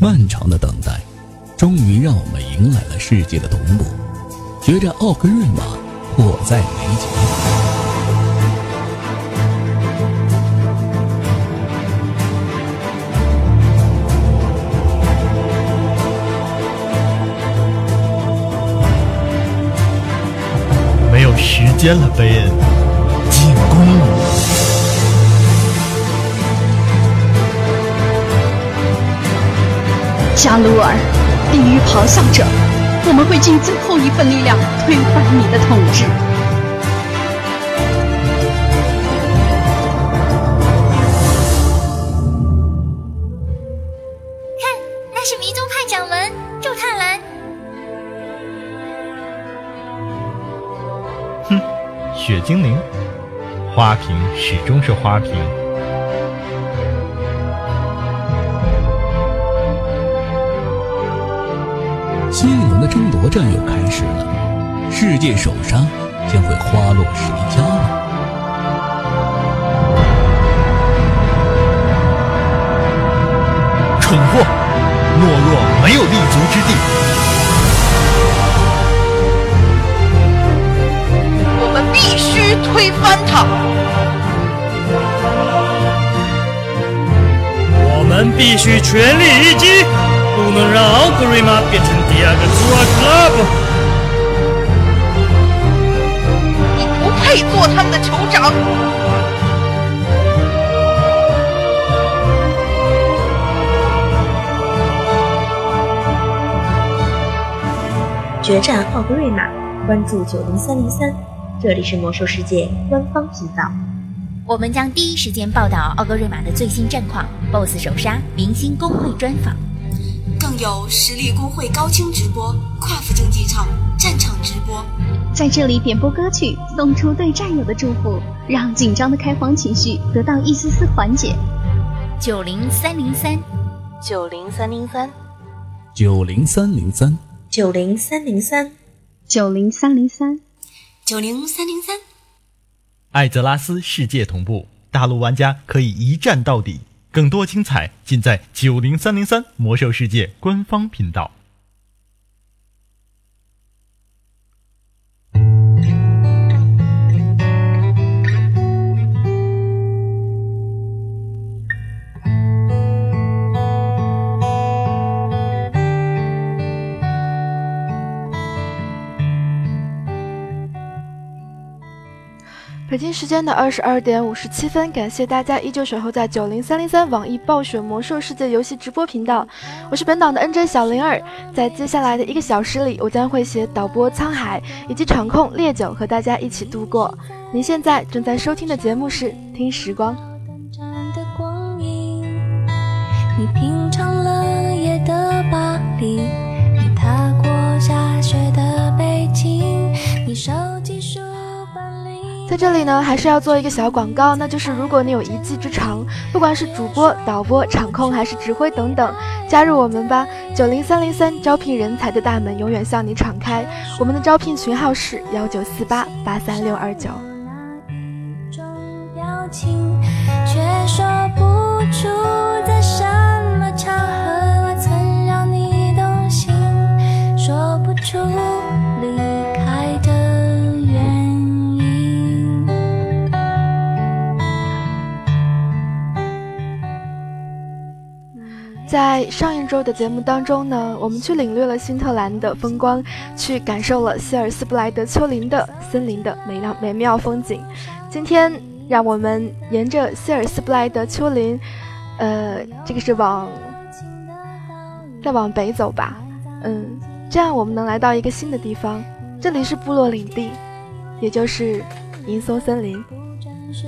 漫长的等待，终于让我们迎来了世界的同步。决战奥格瑞玛迫在眉睫。没有时间了，贝恩，进攻！加鲁尔，地狱咆哮者，我们会尽最后一份力量推翻你的统治。看，那是迷踪派掌门祝探兰。哼，雪精灵，花瓶始终是花瓶。战又开始了，世界首杀将会花落谁家呢？蠢货，懦弱没有立足之地。我们必须推翻他。我们必须全力一击。不能让奥格瑞玛变成第二个朱尔克拉布。你不配做他们的酋长。决战奥格瑞玛，关注九零三零三，这里是魔兽世界官方频道。我们将第一时间报道奥格瑞玛的最新战况、BOSS 首杀、明星公会专访。更有实力工会高清直播、跨服竞技场战场直播，在这里点播歌曲，送出对战友的祝福，让紧张的开荒情绪得到一丝丝缓解。九零三零三，九零三零三，九零三零三，九零三零三，九零三零三，九零三零三。艾泽拉斯世界同步，大陆玩家可以一战到底。更多精彩尽在九零三零三魔兽世界官方频道。北京时间的二十二点五十七分，感谢大家依旧守候在九零三零三网易暴雪魔兽世界游戏直播频道，我是本档的 NJ 小灵儿，在接下来的一个小时里，我将会携导播沧海以及场控烈酒和大家一起度过。您现在正在收听的节目是《听时光》。你品尝在这里呢，还是要做一个小广告，那就是如果你有一技之长，不管是主播、导播、场控还是指挥等等，加入我们吧！九零三零三招聘人才的大门永远向你敞开，我们的招聘群号是幺九四八八三六二九。却说不出在上一周的节目当中呢，我们去领略了新特兰的风光，去感受了希尔斯布莱德丘陵的森林的美妙美妙风景。今天，让我们沿着希尔斯布莱德丘陵，呃，这个是往再往北走吧，嗯，这样我们能来到一个新的地方，这里是部落领地，也就是银松森林。欣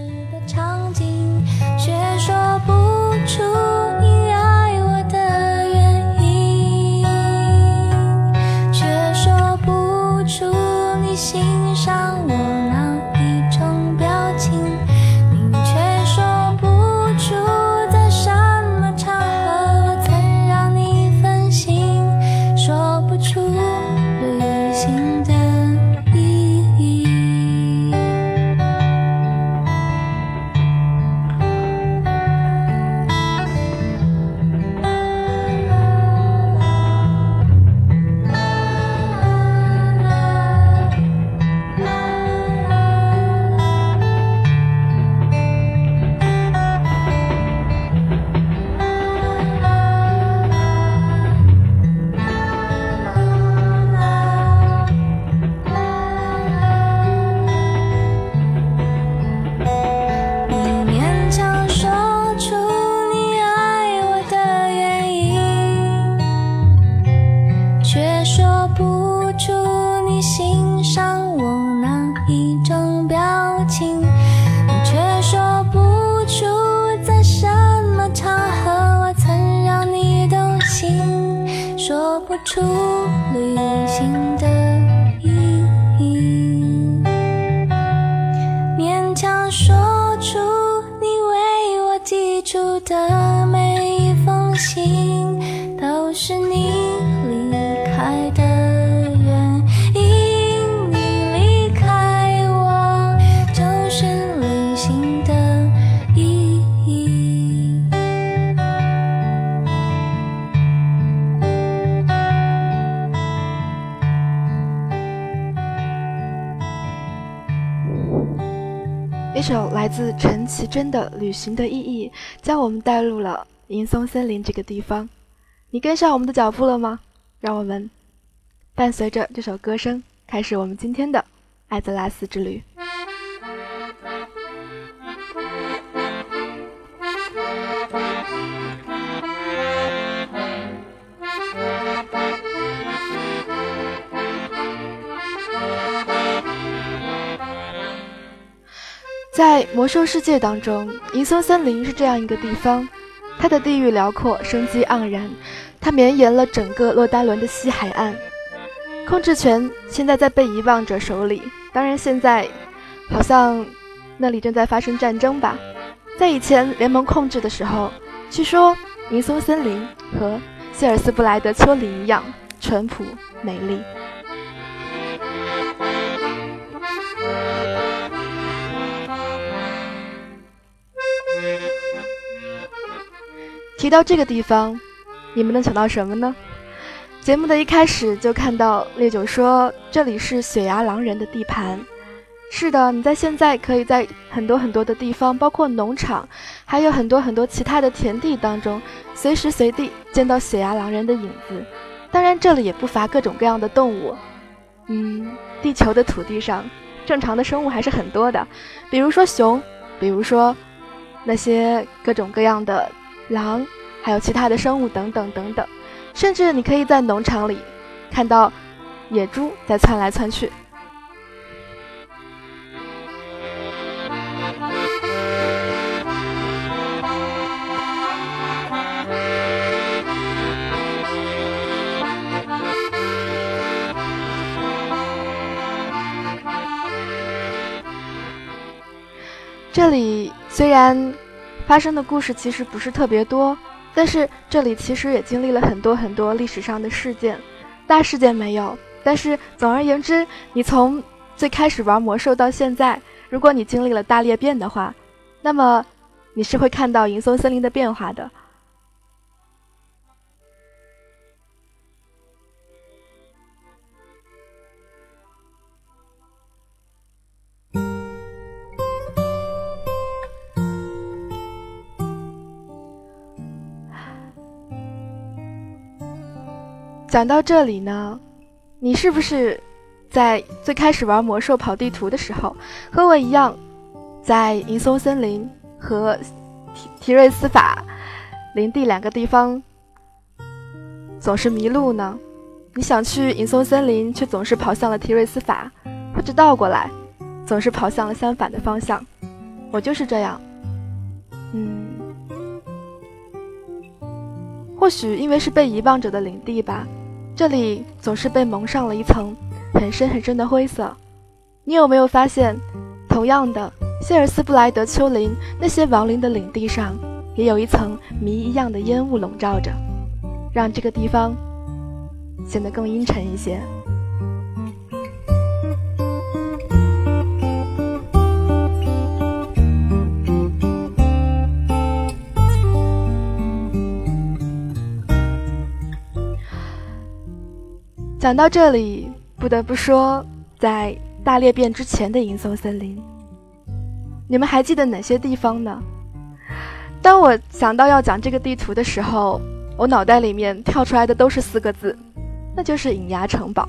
一首来自陈绮贞的《旅行的意义》，将我们带入了银松森林这个地方。你跟上我们的脚步了吗？让我们伴随着这首歌声，开始我们今天的艾泽拉斯之旅。在魔兽世界当中，银松森林是这样一个地方，它的地域辽阔，生机盎然，它绵延了整个洛丹伦的西海岸。控制权现在在被遗忘者手里，当然现在好像那里正在发生战争吧。在以前联盟控制的时候，据说银松森林和谢尔斯布莱德丘陵一样淳朴美丽。提到这个地方，你们能想到什么呢？节目的一开始就看到烈酒说这里是雪牙狼人的地盘。是的，你在现在可以在很多很多的地方，包括农场，还有很多很多其他的田地当中，随时随地见到雪牙狼人的影子。当然，这里也不乏各种各样的动物。嗯，地球的土地上，正常的生物还是很多的，比如说熊，比如说那些各种各样的。狼，还有其他的生物等等等等，甚至你可以在农场里看到野猪在窜来窜去。这里虽然。发生的故事其实不是特别多，但是这里其实也经历了很多很多历史上的事件，大事件没有。但是总而言之，你从最开始玩魔兽到现在，如果你经历了大裂变的话，那么你是会看到银松森林的变化的。讲到这里呢，你是不是在最开始玩魔兽跑地图的时候，和我一样，在银松森林和提提瑞斯法林地两个地方总是迷路呢？你想去银松森林，却总是跑向了提瑞斯法，或者倒过来，总是跑向了相反的方向。我就是这样，嗯，或许因为是被遗忘者的领地吧。这里总是被蒙上了一层很深很深的灰色。你有没有发现，同样的，谢尔斯布莱德丘陵那些亡灵的领地上，也有一层谜一样的烟雾笼罩着，让这个地方显得更阴沉一些。讲到这里，不得不说，在大裂变之前的吟诵森林，你们还记得哪些地方呢？当我想到要讲这个地图的时候，我脑袋里面跳出来的都是四个字，那就是隐牙城堡。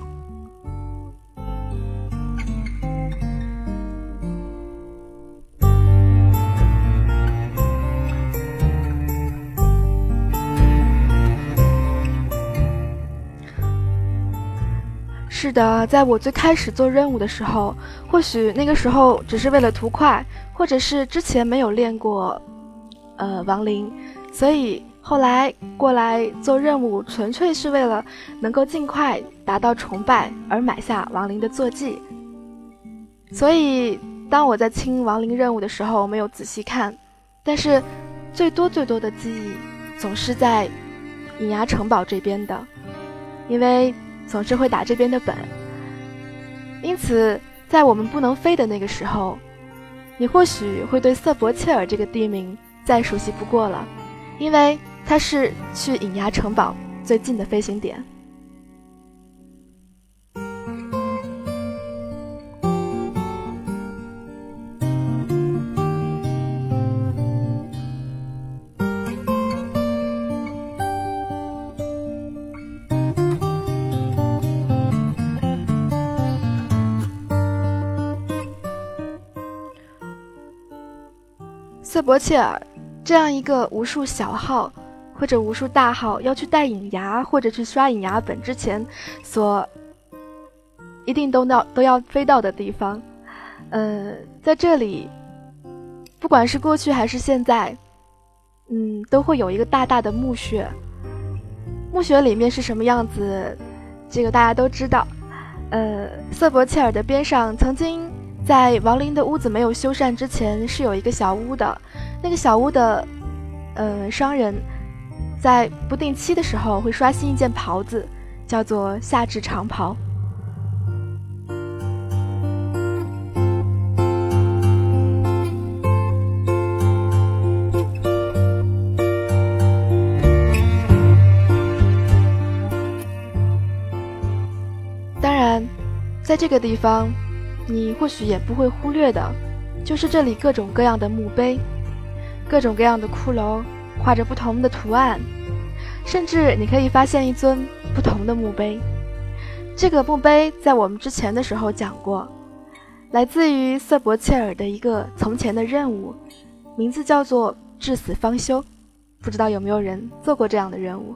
是的，在我最开始做任务的时候，或许那个时候只是为了图快，或者是之前没有练过，呃，亡灵，所以后来过来做任务，纯粹是为了能够尽快达到崇拜而买下亡灵的坐骑。所以，当我在清亡灵任务的时候，没有仔细看，但是最多最多的记忆总是在隐牙城堡这边的，因为总是会打这边的本。因此，在我们不能飞的那个时候，你或许会对瑟伯切尔这个地名再熟悉不过了，因为。它是去隐牙城堡最近的飞行点。瑟伯切尔这样一个无数小号。或者无数大号要去带隐牙，或者去刷隐牙本之前，所一定都到都要飞到的地方，呃，在这里，不管是过去还是现在，嗯，都会有一个大大的墓穴。墓穴里面是什么样子，这个大家都知道。呃，瑟伯切尔的边上，曾经在亡灵的屋子没有修缮之前，是有一个小屋的。那个小屋的，呃，商人。在不定期的时候会刷新一件袍子，叫做夏至长袍。当然，在这个地方，你或许也不会忽略的，就是这里各种各样的墓碑，各种各样的骷髅。画着不同的图案，甚至你可以发现一尊不同的墓碑。这个墓碑在我们之前的时候讲过，来自于瑟伯切尔的一个从前的任务，名字叫做“至死方休”。不知道有没有人做过这样的任务？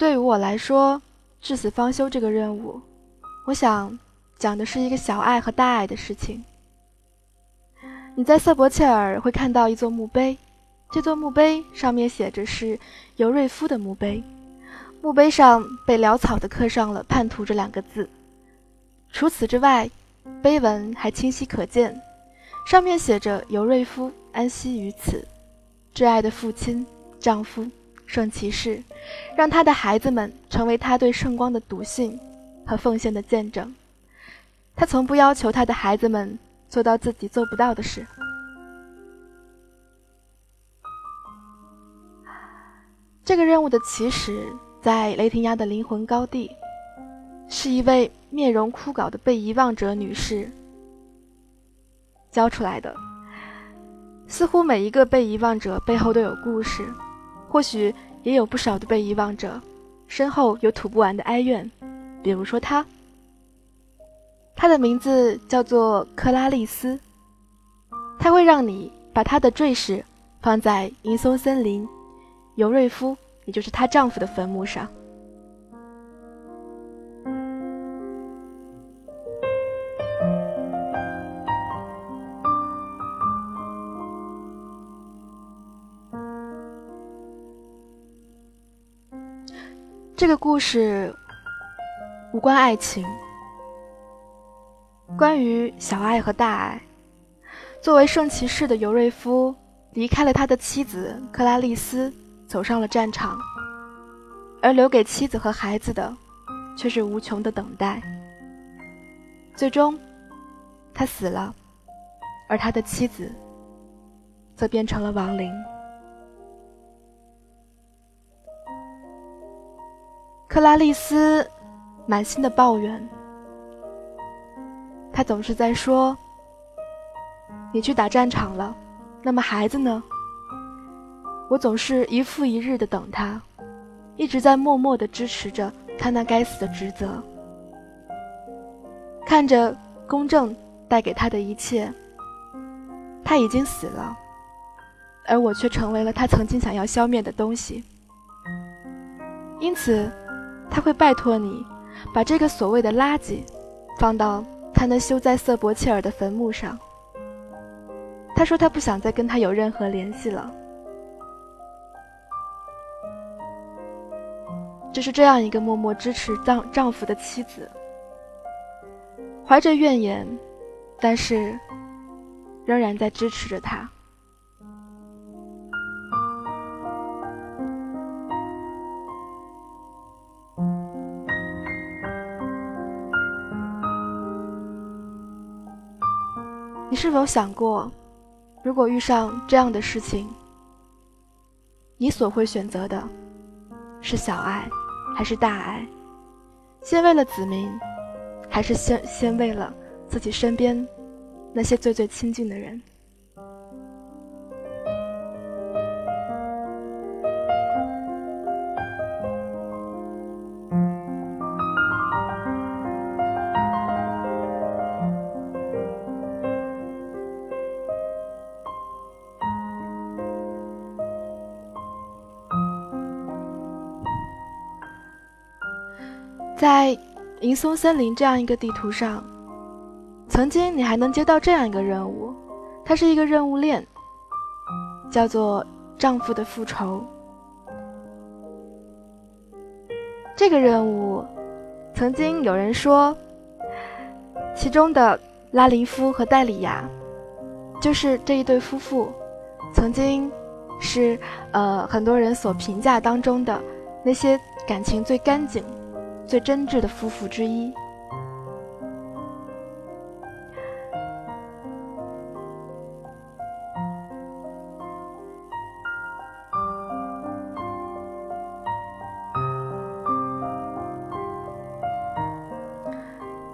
对于我来说，至死方休这个任务，我想讲的是一个小爱和大爱的事情。你在瑟伯切尔会看到一座墓碑，这座墓碑上面写着是尤瑞夫的墓碑，墓碑上被潦草地刻上了“叛徒”这两个字。除此之外，碑文还清晰可见，上面写着尤瑞夫安息于此，挚爱的父亲、丈夫。圣骑士，让他的孩子们成为他对圣光的笃信和奉献的见证。他从不要求他的孩子们做到自己做不到的事。这个任务的起始在雷霆崖的灵魂高地，是一位面容枯槁的被遗忘者女士教出来的。似乎每一个被遗忘者背后都有故事。或许也有不少的被遗忘者，身后有吐不完的哀怨。比如说他，他的名字叫做克拉丽丝。他会让你把他的坠饰放在银松森林尤瑞夫，也就是她丈夫的坟墓上。这个故事无关爱情，关于小爱和大爱。作为圣骑士的尤瑞夫离开了他的妻子克拉丽丝，走上了战场，而留给妻子和孩子的却是无穷的等待。最终，他死了，而他的妻子则变成了亡灵。克拉丽丝满心的抱怨，她总是在说：“你去打战场了，那么孩子呢？”我总是一复一日的等他，一直在默默的支持着他那该死的职责。看着公正带给他的一切，他已经死了，而我却成为了他曾经想要消灭的东西。因此，他会拜托你把这个所谓的垃圾放到他那修在瑟伯切尔的坟墓上。他说他不想再跟他有任何联系了。就是这样一个默默支持丈丈夫的妻子，怀着怨言，但是仍然在支持着他。你是否想过，如果遇上这样的事情，你所会选择的是小爱？还是大爱，先为了子民，还是先先为了自己身边那些最最亲近的人？在银松森林这样一个地图上，曾经你还能接到这样一个任务，它是一个任务链，叫做“丈夫的复仇”。这个任务，曾经有人说，其中的拉林夫和戴里亚，就是这一对夫妇，曾经是呃很多人所评价当中的那些感情最干净。最真挚的夫妇之一。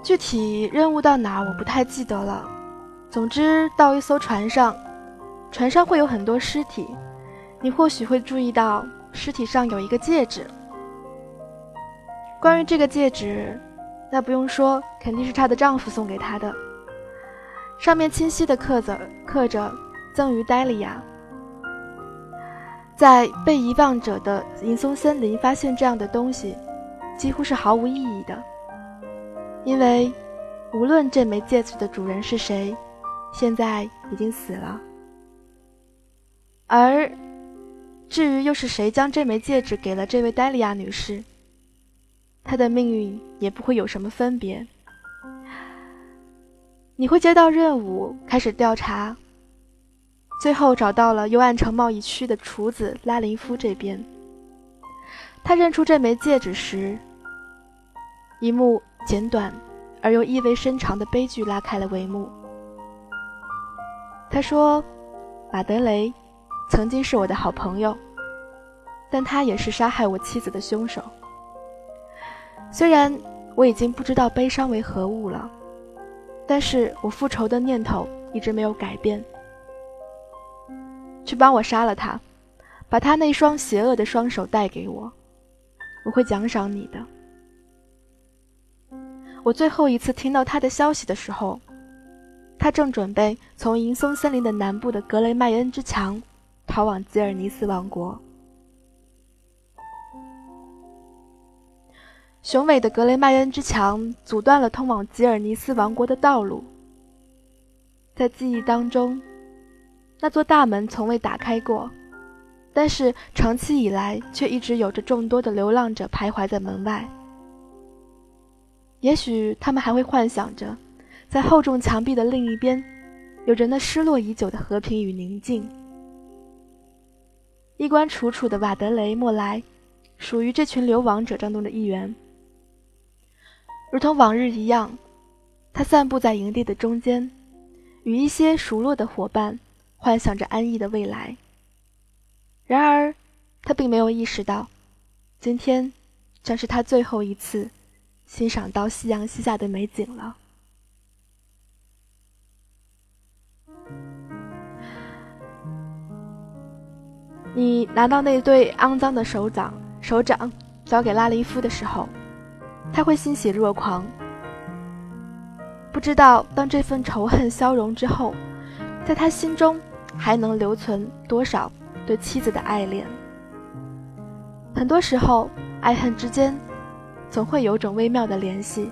具体任务到哪我不太记得了。总之，到一艘船上，船上会有很多尸体，你或许会注意到尸体上有一个戒指。关于这个戒指，那不用说，肯定是她的丈夫送给她的。上面清晰的刻着刻着“赠予黛莉亚”。在被遗忘者的银松森林发现这样的东西，几乎是毫无意义的，因为无论这枚戒指的主人是谁，现在已经死了。而至于又是谁将这枚戒指给了这位黛莉亚女士？他的命运也不会有什么分别。你会接到任务，开始调查，最后找到了幽暗城贸易区的厨子拉林夫这边。他认出这枚戒指时，一幕简短而又意味深长的悲剧拉开了帷幕。他说：“马德雷曾经是我的好朋友，但他也是杀害我妻子的凶手。”虽然我已经不知道悲伤为何物了，但是我复仇的念头一直没有改变。去帮我杀了他，把他那双邪恶的双手带给我，我会奖赏你的。我最后一次听到他的消息的时候，他正准备从银松森林的南部的格雷麦恩之墙逃往吉尔尼斯王国。雄伟的格雷迈恩之墙阻断了通往吉尔尼斯王国的道路。在记忆当中，那座大门从未打开过，但是长期以来却一直有着众多的流浪者徘徊在门外。也许他们还会幻想着，在厚重墙壁的另一边，有着那失落已久的和平与宁静。衣冠楚楚的瓦德雷·莫莱，属于这群流亡者当中的一员。如同往日一样，他散步在营地的中间，与一些熟络的伙伴幻想着安逸的未来。然而，他并没有意识到，今天将是他最后一次欣赏到夕阳西下的美景了。你拿到那对肮脏的手掌，手掌交给拉林夫的时候。他会欣喜若狂，不知道当这份仇恨消融之后，在他心中还能留存多少对妻子的爱恋。很多时候，爱恨之间总会有种微妙的联系。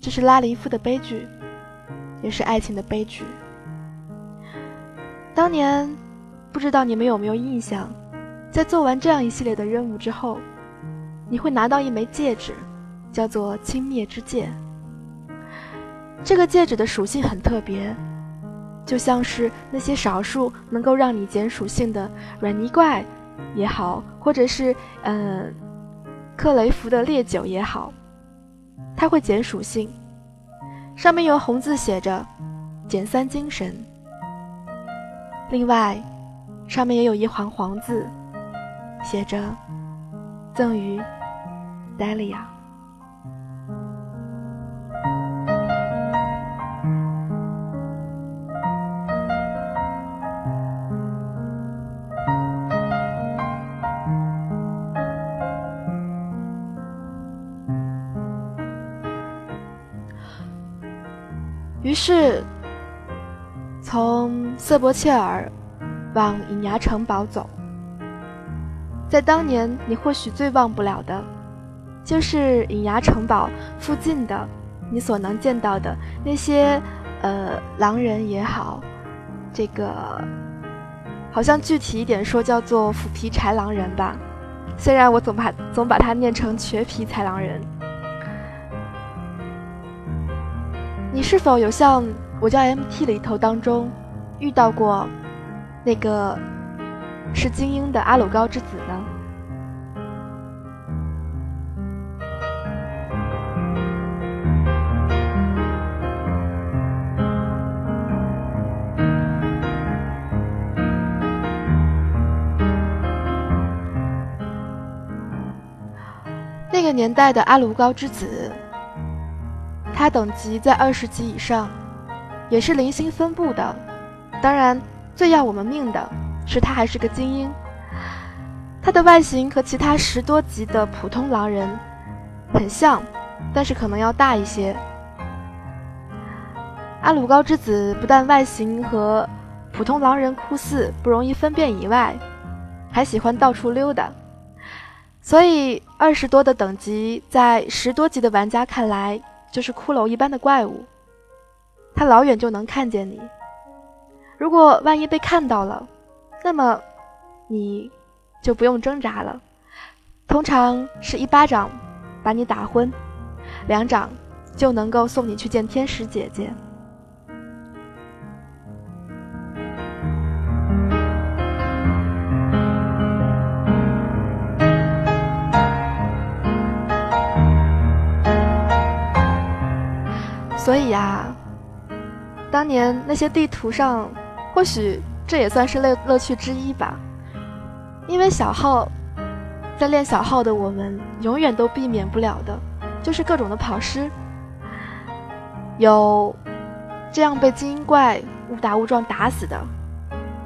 这是拉林夫的悲剧，也是爱情的悲剧。当年，不知道你们有没有印象，在做完这样一系列的任务之后，你会拿到一枚戒指，叫做“轻蔑之戒”。这个戒指的属性很特别，就像是那些少数能够让你减属性的软泥怪也好，或者是嗯克雷夫的烈酒也好，它会减属性，上面有红字写着“减三精神”。另外，上面也有一行黄字，写着“赠予黛莉亚”。于是。从瑟伯切尔往隐牙城堡走，在当年你或许最忘不了的，就是隐牙城堡附近的你所能见到的那些呃狼人也好，这个好像具体一点说叫做腐皮豺狼人吧，虽然我总把总把它念成瘸皮豺狼人。你是否有像？我叫 MT 里头当中遇到过那个是精英的阿鲁高之子呢？个年代的阿鲁高之子，他等级在二十级以上。也是零星分布的，当然，最要我们命的是他还是个精英。他的外形和其他十多级的普通狼人很像，但是可能要大一些。阿鲁高之子不但外形和普通狼人酷似，不容易分辨以外，还喜欢到处溜达，所以二十多的等级在十多级的玩家看来就是骷髅一般的怪物。他老远就能看见你。如果万一被看到了，那么你就不用挣扎了。通常是一巴掌把你打昏，两掌就能够送你去见天使姐姐。所以呀。当年那些地图上，或许这也算是乐乐趣之一吧。因为小号，在练小号的我们，永远都避免不了的，就是各种的跑尸。有这样被精英怪误打误撞打死的，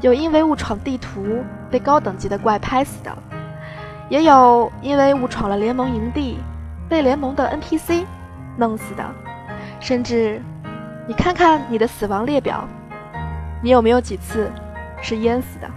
有因为误闯地图被高等级的怪拍死的，也有因为误闯了联盟营地被联盟的 NPC 弄死的，甚至。你看看你的死亡列表，你有没有几次是淹死的？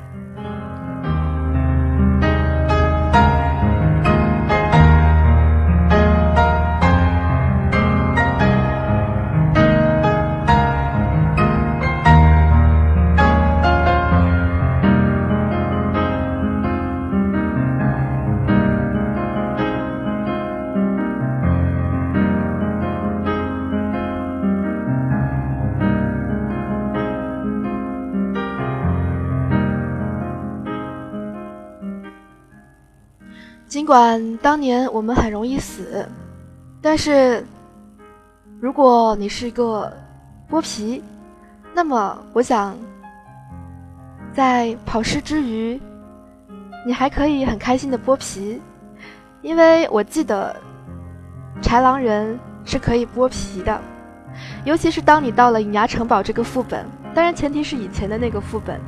管当年我们很容易死，但是如果你是一个剥皮，那么我想，在跑尸之余，你还可以很开心的剥皮，因为我记得豺狼人是可以剥皮的，尤其是当你到了隐牙城堡这个副本，当然前提是以前的那个副本，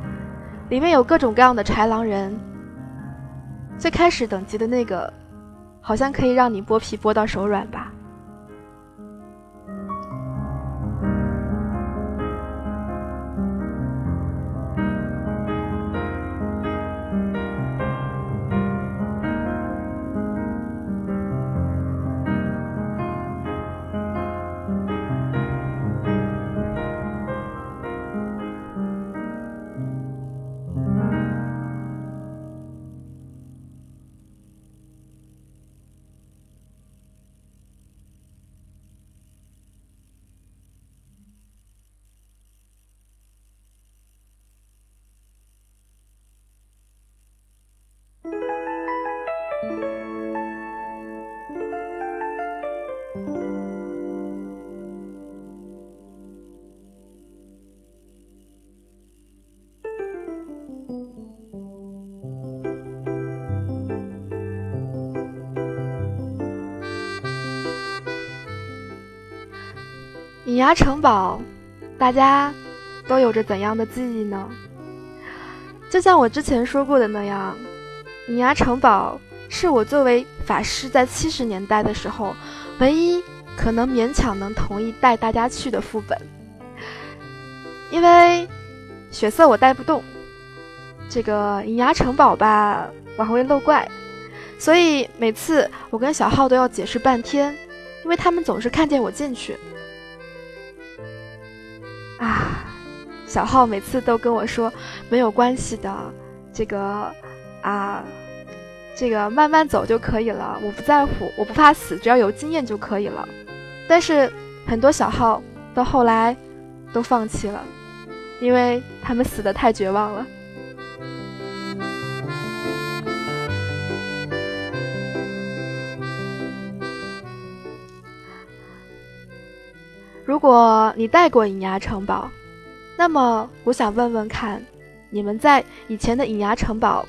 里面有各种各样的豺狼人。最开始等级的那个，好像可以让你剥皮剥到手软吧。牙城堡，大家都有着怎样的记忆呢？就像我之前说过的那样，隐牙城堡是我作为法师在七十年代的时候唯一可能勉强能同意带大家去的副本，因为血色我带不动，这个隐牙城堡吧，我还会漏怪。所以每次我跟小浩都要解释半天，因为他们总是看见我进去。啊，小号每次都跟我说没有关系的，这个啊，这个慢慢走就可以了，我不在乎，我不怕死，只要有经验就可以了。但是很多小号到后来都放弃了，因为他们死的太绝望了。如果你带过隐牙城堡，那么我想问问看，你们在以前的隐牙城堡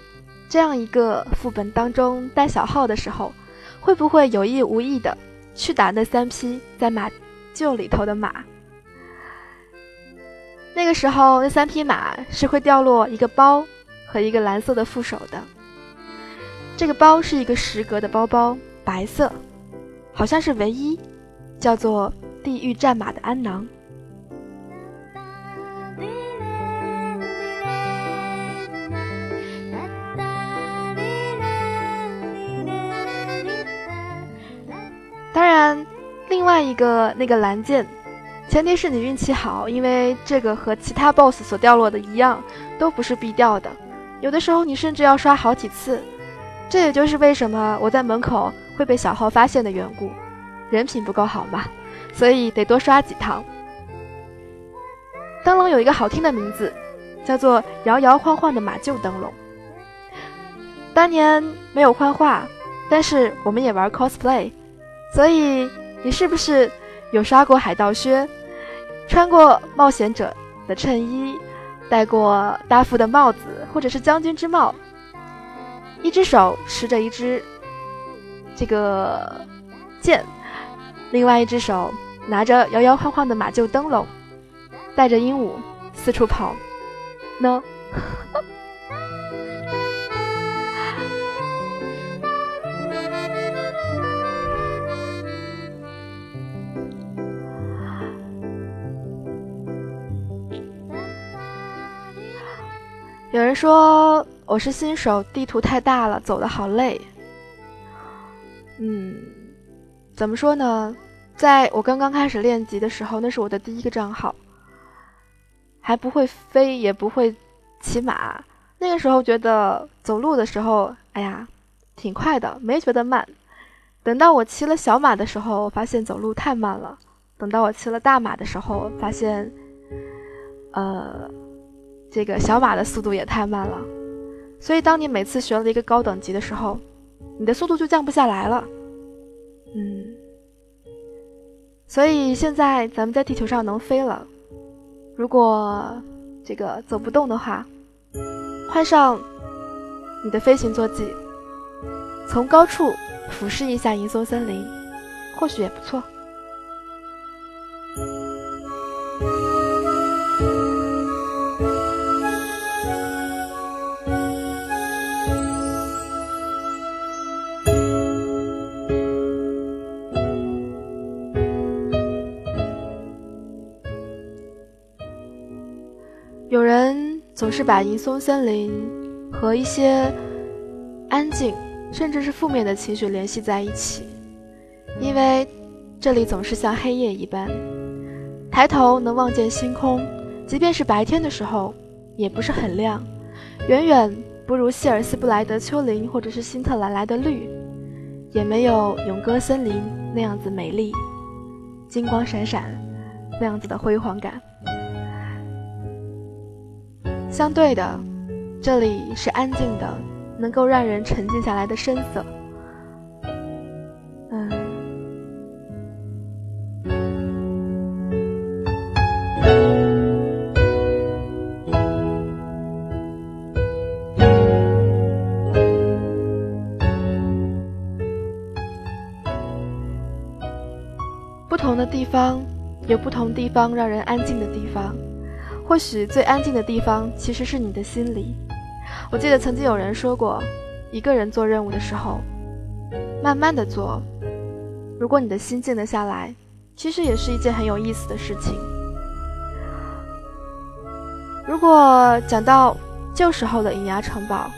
这样一个副本当中带小号的时候，会不会有意无意的去打那三匹在马厩里头的马？那个时候，那三匹马是会掉落一个包和一个蓝色的副手的。这个包是一个十格的包包，白色，好像是唯一，叫做。地狱战马的鞍囊。当然，另外一个那个蓝剑，前提是你运气好，因为这个和其他 BOSS 所掉落的一样，都不是必掉的。有的时候你甚至要刷好几次。这也就是为什么我在门口会被小号发现的缘故，人品不够好嘛。所以得多刷几趟。灯笼有一个好听的名字，叫做“摇摇晃晃的马厩灯笼”。当年没有幻化，但是我们也玩 cosplay，所以你是不是有刷过海盗靴，穿过冒险者的衬衣，戴过大副的帽子，或者是将军之帽？一只手持着一支这个剑。另外一只手拿着摇摇晃晃的马厩灯笼，带着鹦鹉四处跑，呢。有人说我是新手，地图太大了，走的好累。嗯。怎么说呢？在我刚刚开始练级的时候，那是我的第一个账号，还不会飞，也不会骑马。那个时候觉得走路的时候，哎呀，挺快的，没觉得慢。等到我骑了小马的时候，发现走路太慢了。等到我骑了大马的时候，发现，呃，这个小马的速度也太慢了。所以，当你每次学了一个高等级的时候，你的速度就降不下来了。所以现在咱们在地球上能飞了。如果这个走不动的话，换上你的飞行坐骑，从高处俯视一下银松森林，或许也不错。总是把银松森林和一些安静，甚至是负面的情绪联系在一起，因为这里总是像黑夜一般，抬头能望见星空，即便是白天的时候也不是很亮，远远不如希尔斯布莱德丘陵或者是辛特兰来的绿，也没有永歌森林那样子美丽，金光闪闪，那样子的辉煌感。相对的，这里是安静的，能够让人沉静下来的深色。嗯，不同的地方有不同地方让人安静的地方，或许最安静的地方其实是你的心里。我记得曾经有人说过，一个人做任务的时候，慢慢的做，如果你的心静了下来，其实也是一件很有意思的事情。如果讲到旧时候的隐牙城堡，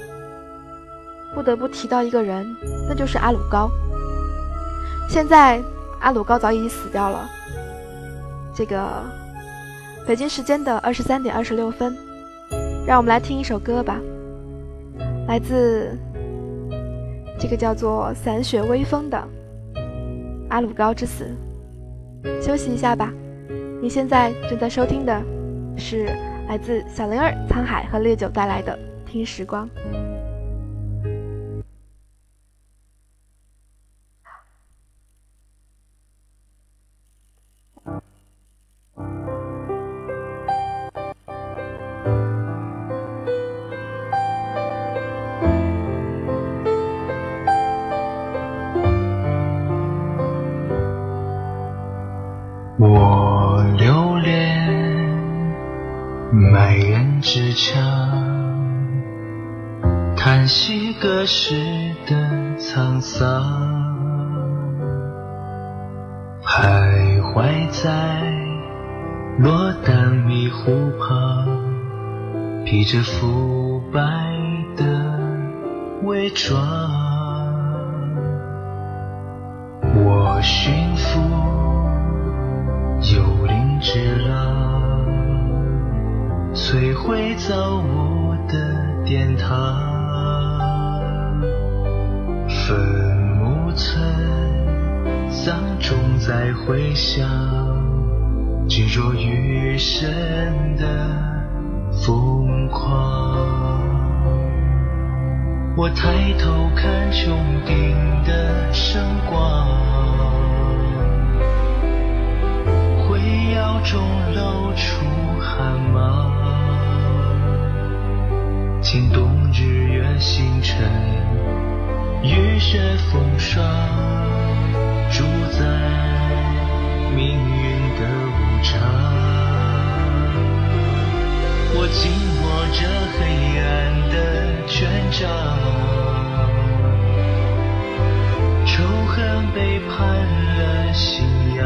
不得不提到一个人，那就是阿鲁高。现在阿鲁高早已死掉了。这个北京时间的二十三点二十六分，让我们来听一首歌吧，来自这个叫做《散雪微风》的《阿鲁高之死》。休息一下吧。你现在正在收听的是来自小灵儿、沧海和烈酒带来的《听时光》。之墙，叹息隔世的沧桑，徘徊在落单迷湖旁，披着腐败的伪装，我驯服。幽灵之狼，摧毁造物的殿堂。坟墓村，丧钟在回响，执着于神的疯狂。我抬头看穹顶的圣光。窑中露出寒芒，牵动日月星辰，雨雪风霜，主宰命运的无常。我紧握着黑暗的权杖，仇恨背叛了信仰。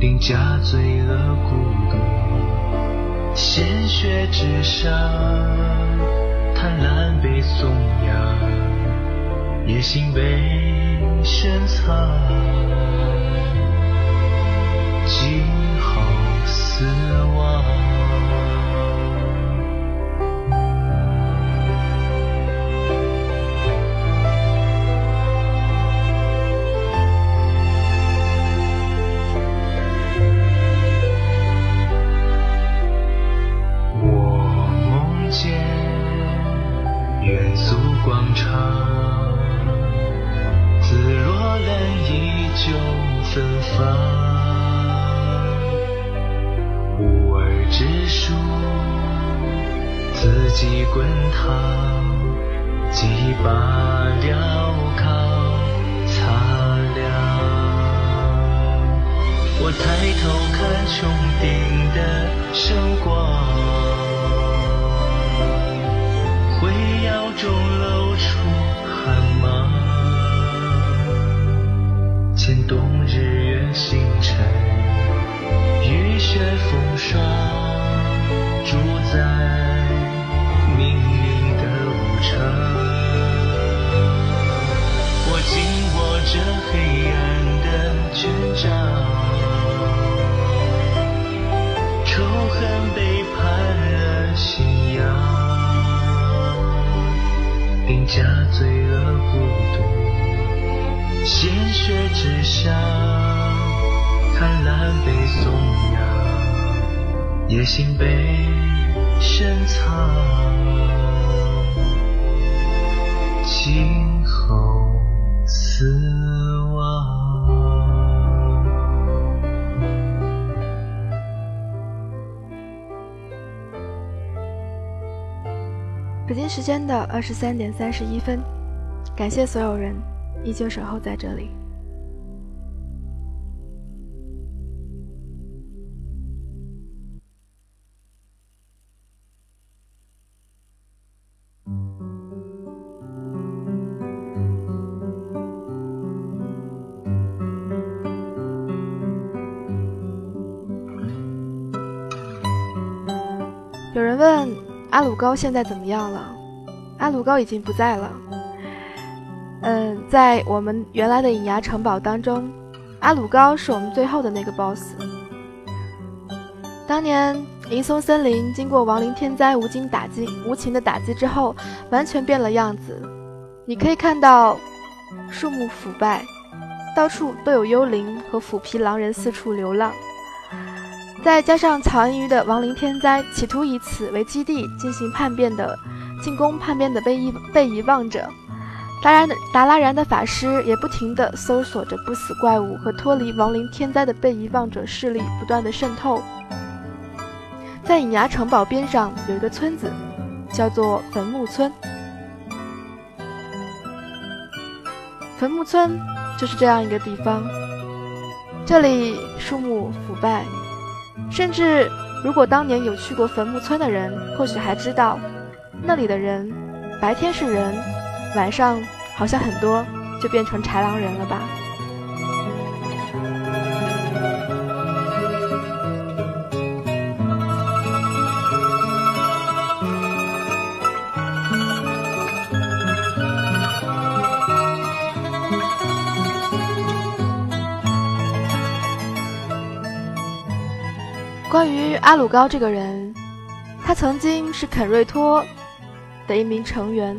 定价罪恶孤独，鲜血之上，贪婪被颂扬，野心被深藏，今后死亡。几滚烫几把镣铐擦亮我抬头看穹顶的圣光辉耀中露出寒芒牵动日月星辰雨雪风霜住在这黑暗的权杖仇恨背叛了信仰定加罪恶孤独鲜血之下贪婪被颂扬野心被深藏。青时间的二十三点三十一分。感谢所有人依旧守候在这里。有人问阿鲁高现在怎么样了？阿鲁高已经不在了。嗯，在我们原来的隐牙城堡当中，阿鲁高是我们最后的那个 BOSS。当年银松森林经过亡灵天灾无情打击、无情的打击之后，完全变了样子。你可以看到树木腐败，到处都有幽灵和腐皮狼人四处流浪。再加上曹恩鱼的亡灵天灾，企图以此为基地进行叛变的进攻，叛变的被遗被遗忘者。达然达拉然的法师也不停地搜索着不死怪物和脱离亡灵天灾的被遗忘者势力不断的渗透。在隐牙城堡边上有一个村子，叫做坟墓村。坟墓村就是这样一个地方，这里树木腐败，甚至如果当年有去过坟墓村的人，或许还知道，那里的人白天是人。晚上好像很多就变成豺狼人了吧？关于阿鲁高这个人，他曾经是肯瑞托的一名成员。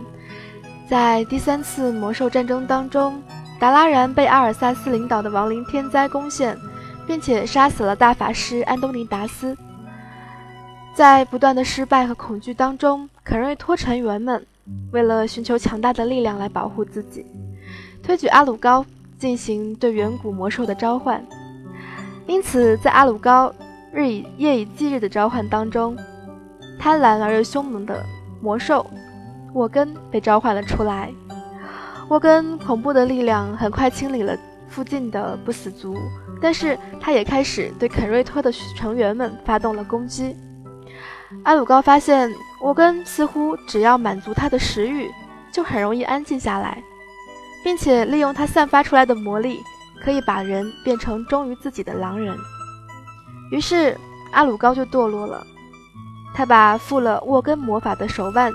在第三次魔兽战争当中，达拉然被阿尔萨斯领导的亡灵天灾攻陷，并且杀死了大法师安东尼达斯。在不断的失败和恐惧当中，肯瑞托成员们为了寻求强大的力量来保护自己，推举阿鲁高进行对远古魔兽的召唤。因此，在阿鲁高日以夜以继日的召唤当中，贪婪而又凶猛的魔兽。沃根被召唤了出来，沃根恐怖的力量很快清理了附近的不死族，但是他也开始对肯瑞托的成员们发动了攻击。阿鲁高发现沃根似乎只要满足他的食欲，就很容易安静下来，并且利用他散发出来的魔力，可以把人变成忠于自己的狼人。于是阿鲁高就堕落了，他把附了沃根魔法的手腕。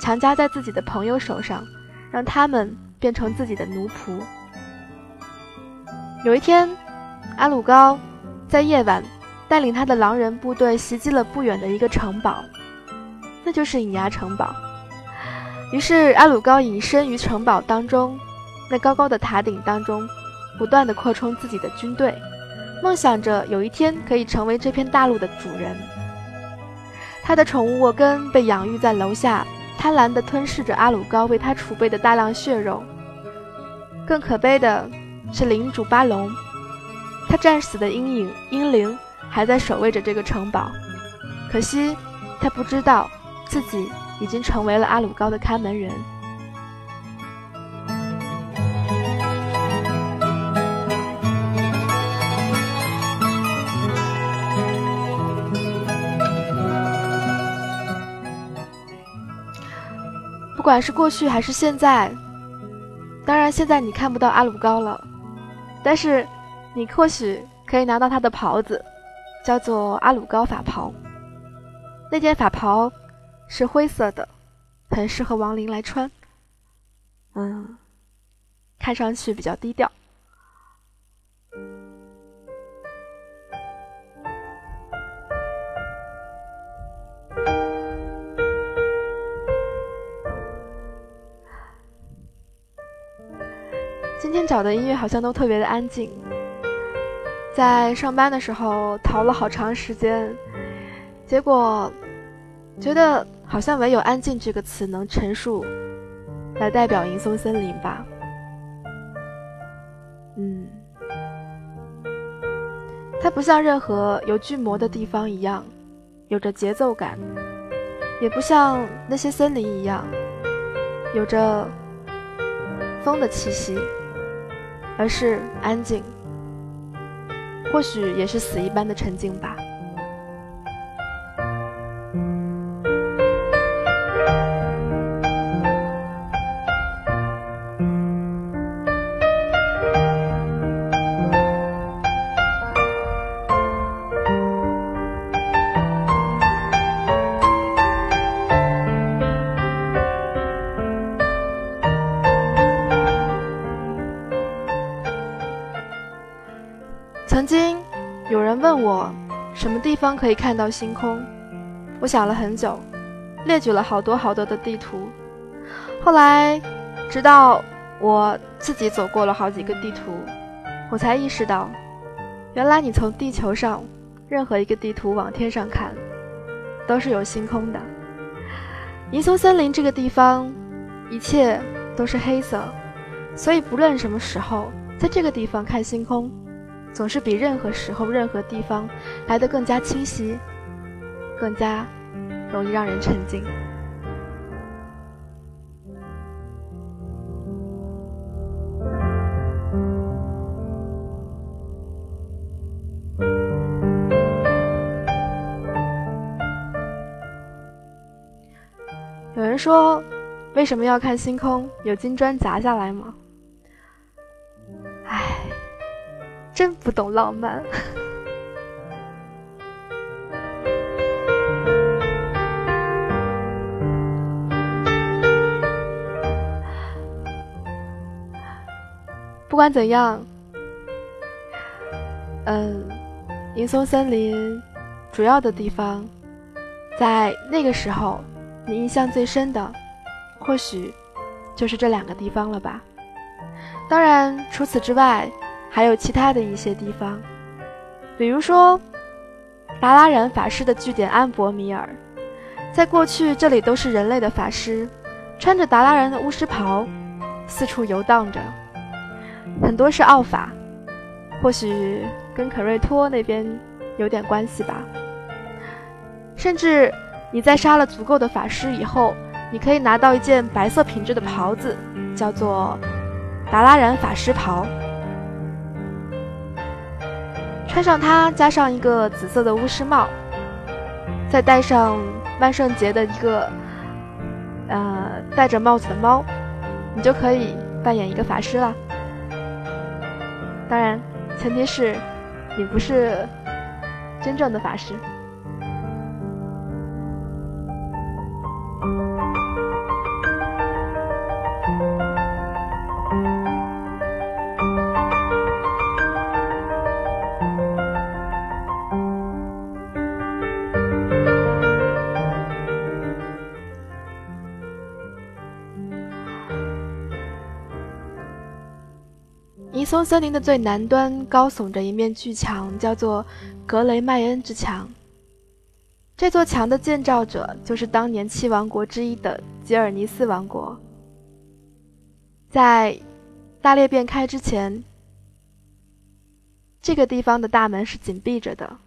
强加在自己的朋友手上，让他们变成自己的奴仆。有一天，阿鲁高在夜晚带领他的狼人部队袭击了不远的一个城堡，那就是隐牙城堡。于是，阿鲁高隐身于城堡当中，那高高的塔顶当中，不断的扩充自己的军队，梦想着有一天可以成为这片大陆的主人。他的宠物沃根被养育在楼下。贪婪地吞噬着阿鲁高为他储备的大量血肉。更可悲的是领主巴龙，他战死的阴影英灵还在守卫着这个城堡。可惜他不知道自己已经成为了阿鲁高的看门人。不管是过去还是现在，当然现在你看不到阿鲁高了，但是你或许可以拿到他的袍子，叫做阿鲁高法袍。那件法袍是灰色的，很适合亡灵来穿。嗯，看上去比较低调。今天找的音乐好像都特别的安静，在上班的时候逃了好长时间，结果觉得好像唯有“安静”这个词能陈述，来代表银松森林吧。嗯，它不像任何有巨魔的地方一样，有着节奏感，也不像那些森林一样，有着风的气息。而是安静，或许也是死一般的沉静吧。可以看到星空？我想了很久，列举了好多好多的地图。后来，直到我自己走过了好几个地图，我才意识到，原来你从地球上任何一个地图往天上看，都是有星空的。银松森林这个地方，一切都是黑色，所以不论什么时候，在这个地方看星空。总是比任何时候、任何地方来得更加清晰，更加容易让人沉浸。有人说，为什么要看星空？有金砖砸下来吗？真不懂浪漫。不管怎样，嗯，银松森林主要的地方，在那个时候，你印象最深的，或许就是这两个地方了吧。当然，除此之外。还有其他的一些地方，比如说达拉然法师的据点安博米尔，在过去这里都是人类的法师，穿着达拉然的巫师袍，四处游荡着，很多是奥法，或许跟可瑞托那边有点关系吧。甚至你在杀了足够的法师以后，你可以拿到一件白色品质的袍子，叫做达拉然法师袍。穿上它，加上一个紫色的巫师帽，再戴上万圣节的一个，呃，戴着帽子的猫，你就可以扮演一个法师了。当然，前提是你不是真正的法师。松森林的最南端高耸着一面巨墙，叫做格雷迈恩之墙。这座墙的建造者就是当年七王国之一的吉尔尼斯王国。在大裂变开之前，这个地方的大门是紧闭着的。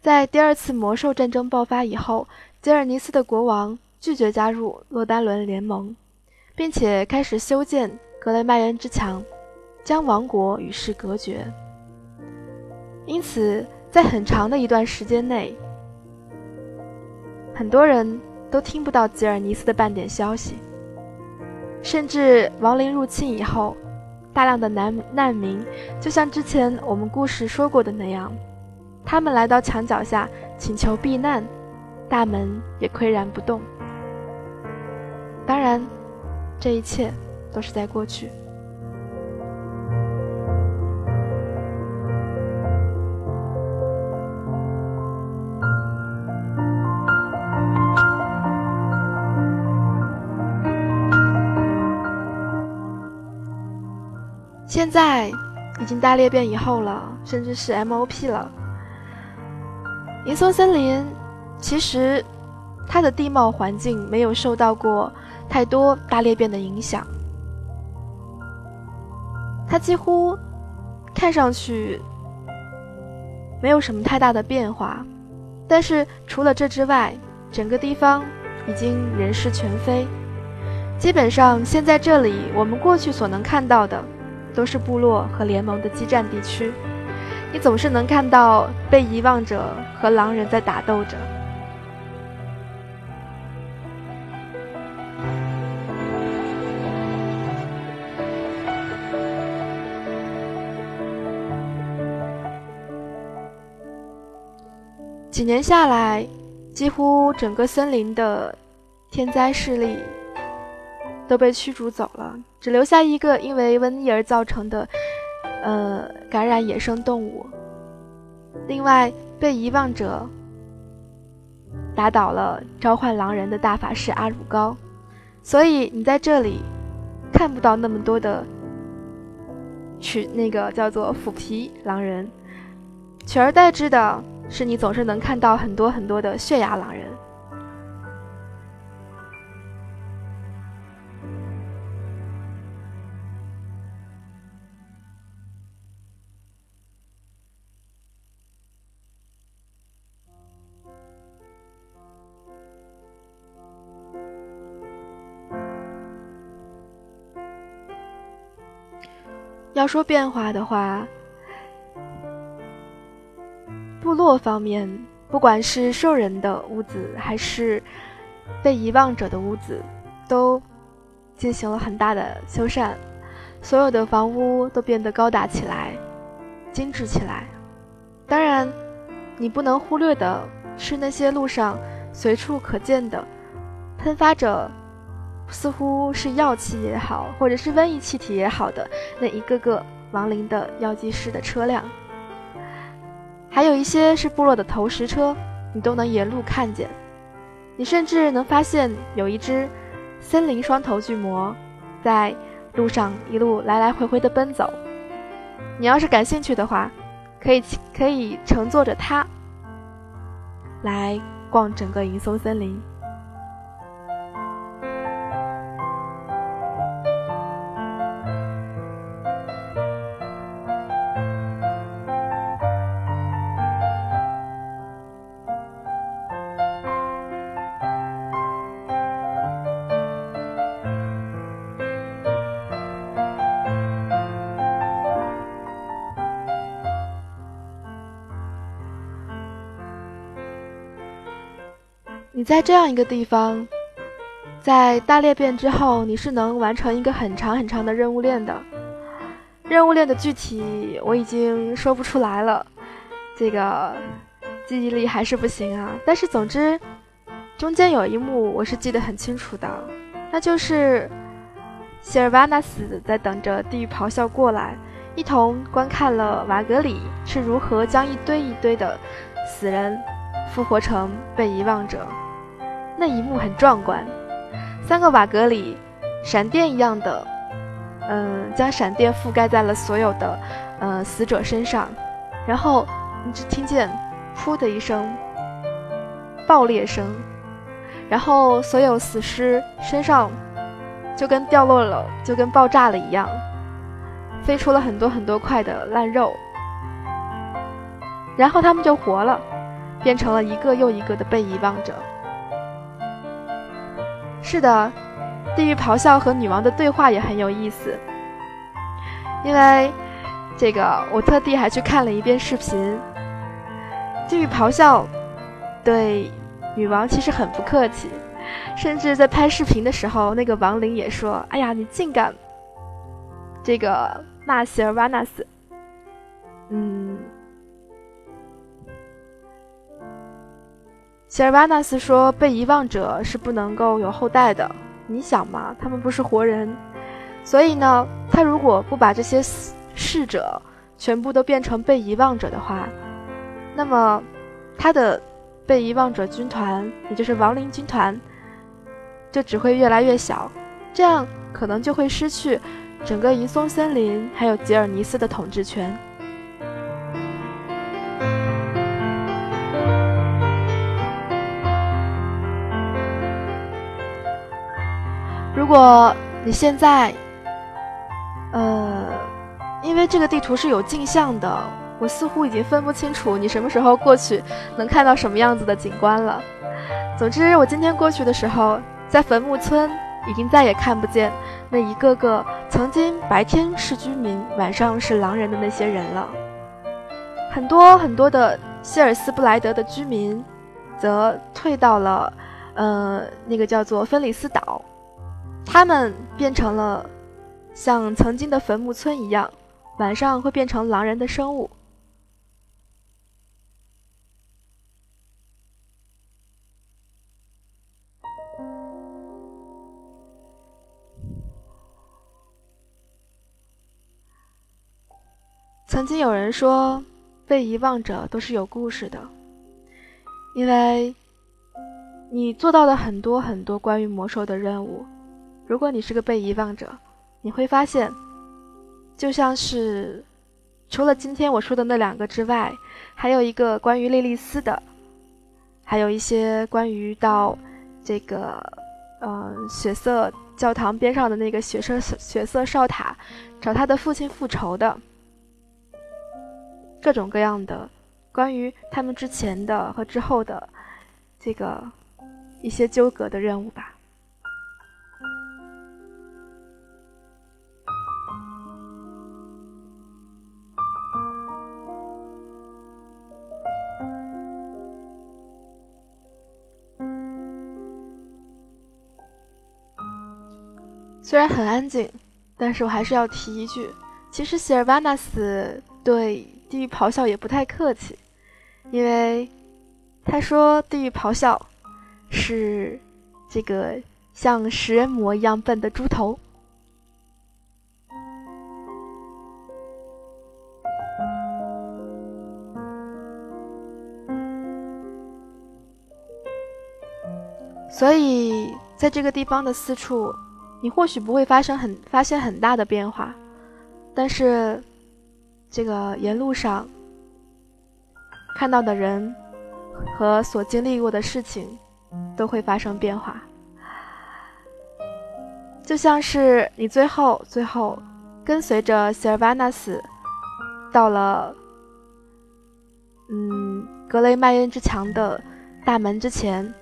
在第二次魔兽战争爆发以后，吉尔尼斯的国王拒绝加入洛丹伦联盟，并且开始修建格雷迈恩之墙。将王国与世隔绝，因此在很长的一段时间内，很多人都听不到吉尔尼斯的半点消息。甚至亡灵入侵以后，大量的难难民，就像之前我们故事说过的那样，他们来到墙脚下请求避难，大门也岿然不动。当然，这一切都是在过去。现在已经大裂变以后了，甚至是 MOP 了。银松森林其实它的地貌环境没有受到过太多大裂变的影响，它几乎看上去没有什么太大的变化。但是除了这之外，整个地方已经人事全非。基本上现在这里我们过去所能看到的。都是部落和联盟的激战地区，你总是能看到被遗忘者和狼人在打斗着。几年下来，几乎整个森林的天灾势力都被驱逐走了。只留下一个因为瘟疫而造成的，呃，感染野生动物。另外，被遗忘者打倒了召唤狼人的大法师阿鲁高，所以你在这里看不到那么多的取那个叫做腐皮狼人，取而代之的是你总是能看到很多很多的血牙狼人。要说变化的话，部落方面，不管是兽人的屋子，还是被遗忘者的屋子，都进行了很大的修缮，所有的房屋都变得高大起来，精致起来。当然，你不能忽略的是那些路上随处可见的喷发着。似乎是药气也好，或者是瘟疫气体也好的那一个个亡灵的药剂师的车辆，还有一些是部落的投石车，你都能沿路看见。你甚至能发现有一只森林双头巨魔在路上一路来来回回的奔走。你要是感兴趣的话，可以可以乘坐着它来逛整个银松森林。在这样一个地方，在大裂变之后，你是能完成一个很长很长的任务链的。任务链的具体我已经说不出来了，这个记忆力还是不行啊。但是总之，中间有一幕我是记得很清楚的，那就是希尔瓦纳斯在等着地狱咆哮过来，一同观看了瓦格里是如何将一堆一堆的死人复活成被遗忘者。那一幕很壮观，三个瓦格里，闪电一样的，嗯，将闪电覆盖在了所有的，呃，死者身上，然后你只听见“噗”的一声爆裂声，然后所有死尸身上就跟掉落了，就跟爆炸了一样，飞出了很多很多块的烂肉，然后他们就活了，变成了一个又一个的被遗忘者。是的，地狱咆哮和女王的对话也很有意思，因为这个我特地还去看了一遍视频。地狱咆哮对女王其实很不客气，甚至在拍视频的时候，那个亡灵也说：“哎呀，你竟敢这个纳西尔瓦纳斯，嗯。”希尔瓦纳斯说：“被遗忘者是不能够有后代的。你想嘛，他们不是活人，所以呢，他如果不把这些逝者全部都变成被遗忘者的话，那么他的被遗忘者军团，也就是亡灵军团，就只会越来越小，这样可能就会失去整个银松森林还有吉尔尼斯的统治权。”如果你现在，呃，因为这个地图是有镜像的，我似乎已经分不清楚你什么时候过去能看到什么样子的景观了。总之，我今天过去的时候，在坟墓村已经再也看不见那一个个曾经白天是居民、晚上是狼人的那些人了。很多很多的希尔斯布莱德的居民，则退到了，呃，那个叫做芬里斯岛。他们变成了像曾经的坟墓村一样，晚上会变成狼人的生物。曾经有人说，被遗忘者都是有故事的，因为你做到了很多很多关于魔兽的任务。如果你是个被遗忘者，你会发现，就像是除了今天我说的那两个之外，还有一个关于莉莉丝的，还有一些关于到这个呃血色教堂边上的那个血色血色哨塔找他的父亲复仇的。各种各样的关于他们之前的和之后的这个一些纠葛的任务吧。虽然很安静，但是我还是要提一句，其实希尔瓦纳斯对。地狱咆哮也不太客气，因为他说地狱咆哮是这个像食人魔一样笨的猪头。所以在这个地方的四处，你或许不会发生很发现很大的变化，但是。这个沿路上看到的人和所经历过的事情都会发生变化，就像是你最后最后跟随着希尔瓦纳斯到了嗯格雷迈恩之墙的大门之前，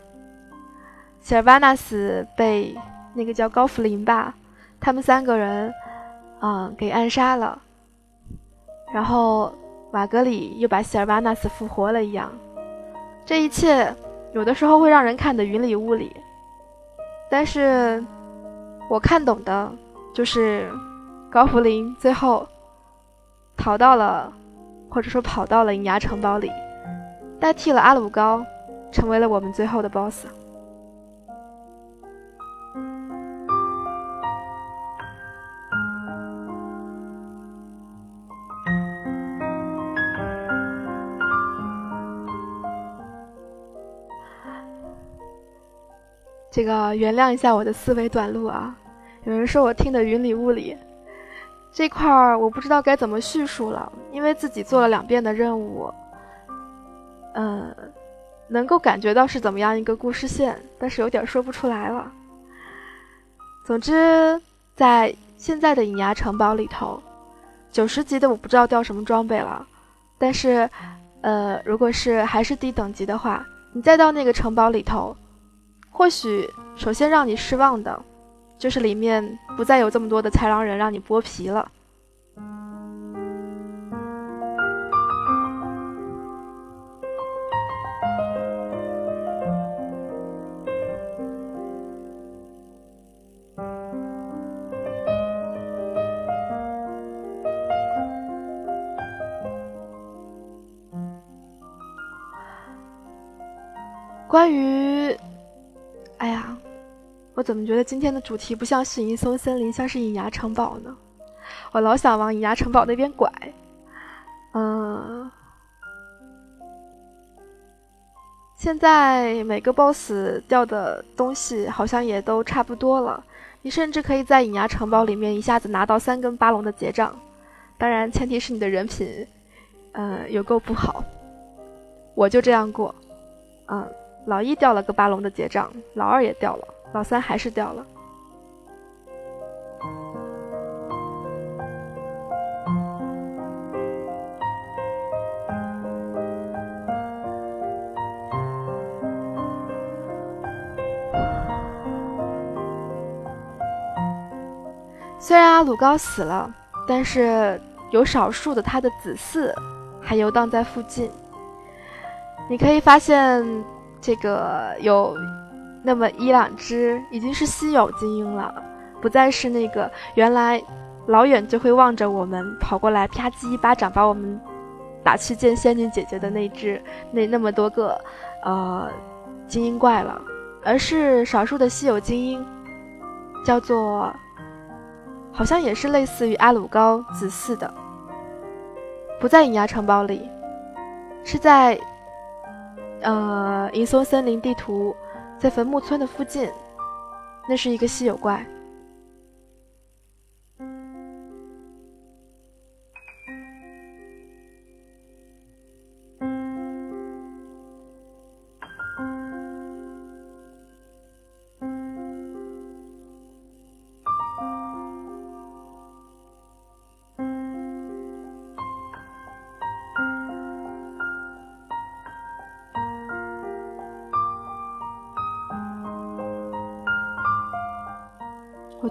希尔瓦纳斯被那个叫高弗林吧，他们三个人嗯给暗杀了。然后，瓦格里又把希尔瓦纳斯复活了一样，这一切有的时候会让人看得云里雾里。但是，我看懂的，就是高弗林最后逃到了，或者说跑到了银牙城堡里，代替了阿鲁高，成为了我们最后的 BOSS。这个原谅一下我的思维短路啊，有人说我听得云里雾里，这块儿我不知道该怎么叙述了，因为自己做了两遍的任务，嗯，能够感觉到是怎么样一个故事线，但是有点说不出来了。总之，在现在的隐牙城堡里头，九十级的我不知道掉什么装备了，但是，呃，如果是还是低等级的话，你再到那个城堡里头。或许，首先让你失望的，就是里面不再有这么多的豺狼人让你剥皮了。关于。哎呀，我怎么觉得今天的主题不像是银松森林，像是隐牙城堡呢？我老想往隐牙城堡那边拐。嗯，现在每个 BOSS 掉的东西好像也都差不多了。你甚至可以在隐牙城堡里面一下子拿到三根巴龙的结账，当然前提是你的人品，嗯，有够不好。我就这样过，嗯。老一掉了个巴龙的结账，老二也掉了，老三还是掉了。虽然阿鲁高死了，但是有少数的他的子嗣还游荡在附近。你可以发现。这个有那么一两只已经是稀有精英了，不再是那个原来老远就会望着我们跑过来啪叽一巴掌把我们打去见仙女姐姐的那只那那么多个呃精英怪了，而是少数的稀有精英，叫做好像也是类似于阿鲁高子嗣的，不在隐牙城堡里，是在呃银松森林地图，在坟墓村的附近。那是一个稀有怪。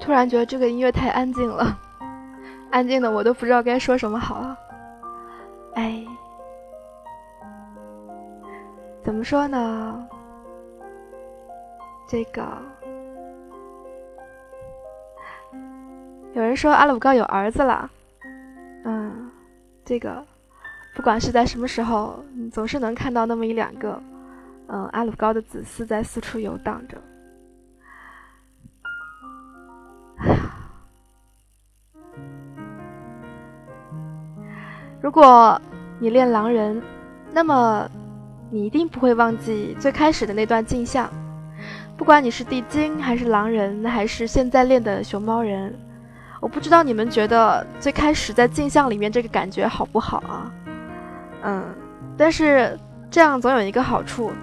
突然觉得这个音乐太安静了，安静的我都不知道该说什么好了。哎，怎么说呢？这个有人说阿鲁高有儿子了，嗯，这个不管是在什么时候，你总是能看到那么一两个，嗯，阿鲁高的子嗣在四处游荡着。如果你练狼人，那么你一定不会忘记最开始的那段镜像。不管你是地精还是狼人，还是现在练的熊猫人，我不知道你们觉得最开始在镜像里面这个感觉好不好啊？嗯，但是这样总有一个好处，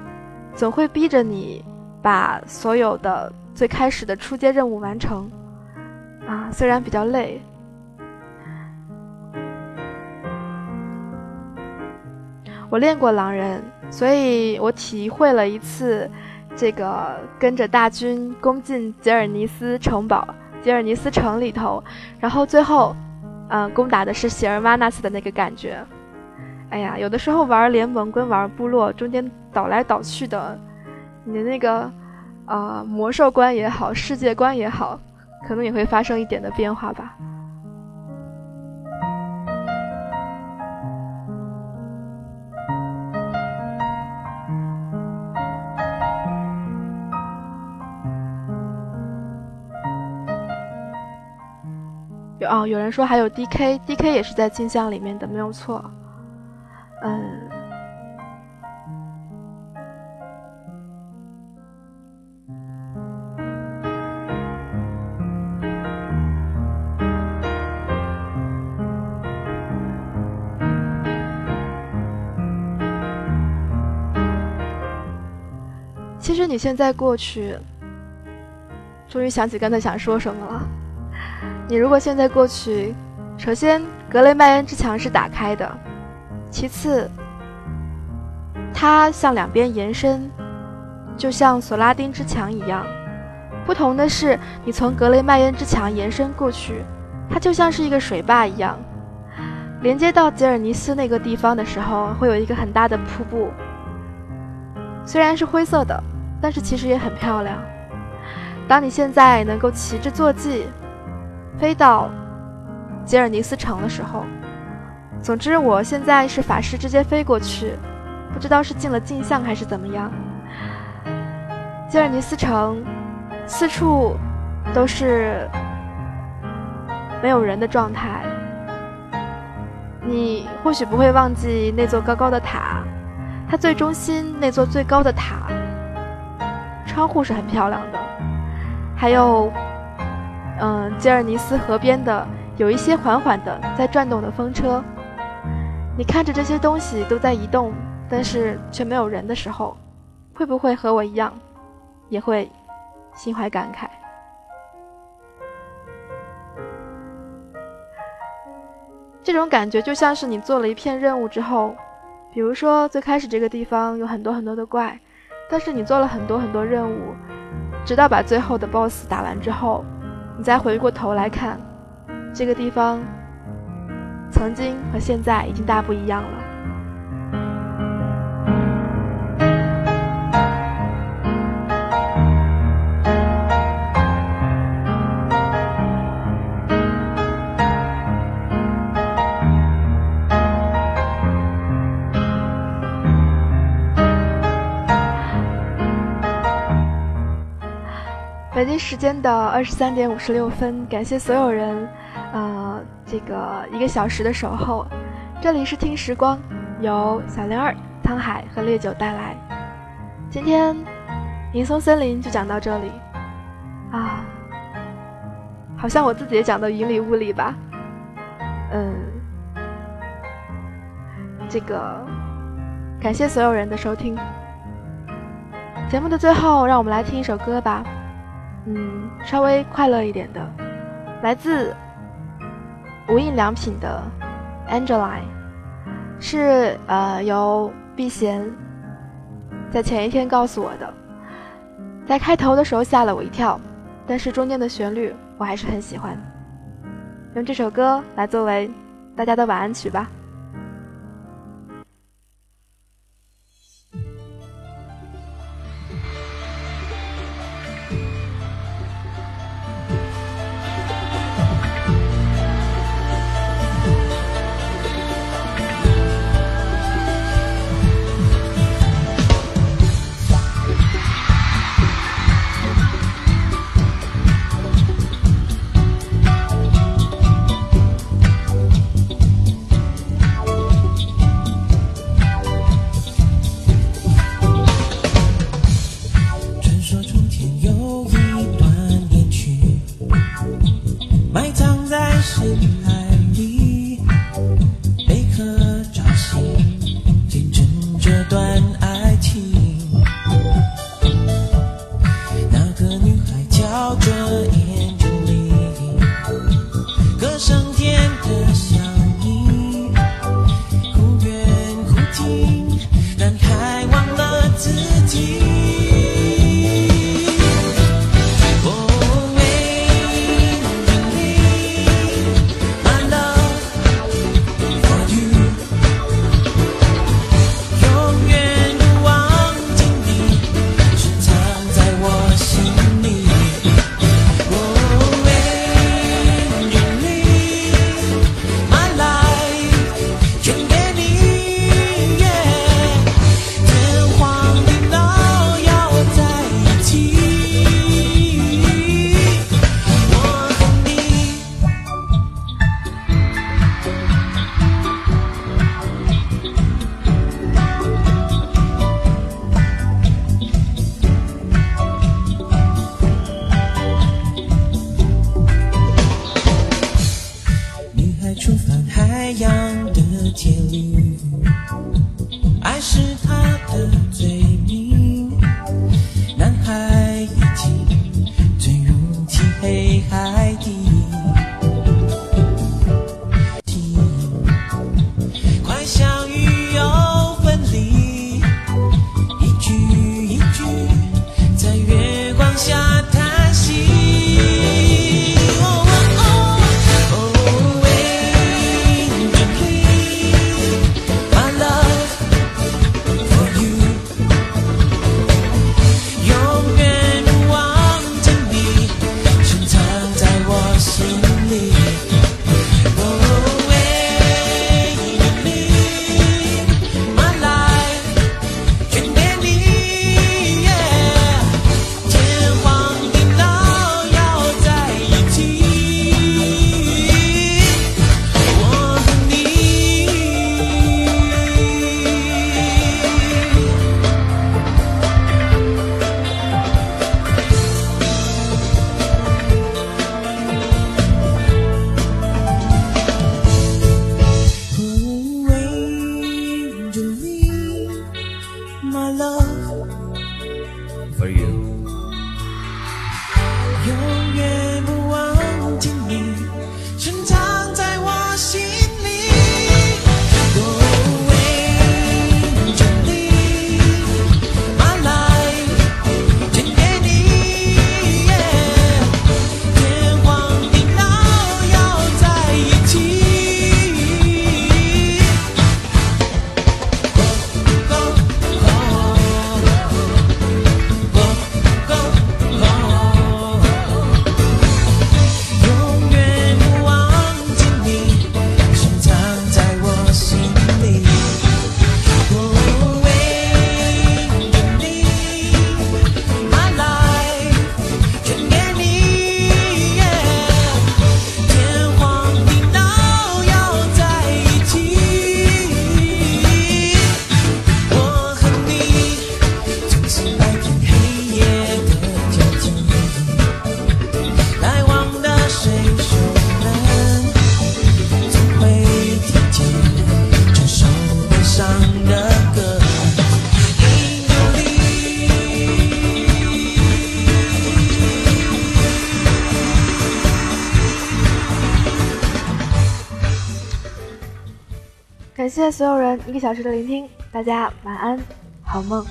总会逼着你把所有的最开始的出街任务完成。啊，虽然比较累。我练过狼人，所以我体会了一次这个跟着大军攻进杰尔尼斯城堡，杰尔尼斯城里头，然后最后，嗯，攻打的是希尔瓦纳斯的那个感觉。哎呀，有的时候玩联盟跟玩部落中间倒来倒去的，你的那个呃魔兽观也好，世界观也好，可能也会发生一点的变化吧。哦，有人说还有 D K，D K 也是在镜像里面的，没有错。嗯，其实你现在过去，终于想起刚才想说什么了。你如果现在过去，首先格雷麦恩之墙是打开的，其次，它向两边延伸，就像索拉丁之墙一样。不同的是，你从格雷麦恩之墙延伸过去，它就像是一个水坝一样，连接到吉尔尼斯那个地方的时候，会有一个很大的瀑布。虽然是灰色的，但是其实也很漂亮。当你现在能够骑着坐骑。飞到吉尔尼斯城的时候，总之我现在是法师直接飞过去，不知道是进了镜像还是怎么样。吉尔尼斯城四处都是没有人的状态，你或许不会忘记那座高高的塔，它最中心那座最高的塔，窗户是很漂亮的，还有。嗯，吉尔尼斯河边的有一些缓缓的在转动的风车，你看着这些东西都在移动，但是却没有人的时候，会不会和我一样，也会心怀感慨？这种感觉就像是你做了一片任务之后，比如说最开始这个地方有很多很多的怪，但是你做了很多很多任务，直到把最后的 BOSS 打完之后。你再回过头来看，这个地方，曾经和现在已经大不一样了。时间的二十三点五十六分，感谢所有人，呃，这个一个小时的守候，这里是听时光，由小灵儿、沧海和烈酒带来。今天银松森林就讲到这里啊，好像我自己也讲的云里雾里吧。嗯，这个感谢所有人的收听。节目的最后，让我们来听一首歌吧。嗯，稍微快乐一点的，来自无印良品的《Angeline》，是呃由碧贤在前一天告诉我的，在开头的时候吓了我一跳，但是中间的旋律我还是很喜欢，用这首歌来作为大家的晚安曲吧。醒来。谢所有人一个小时的聆听，大家晚安，好梦。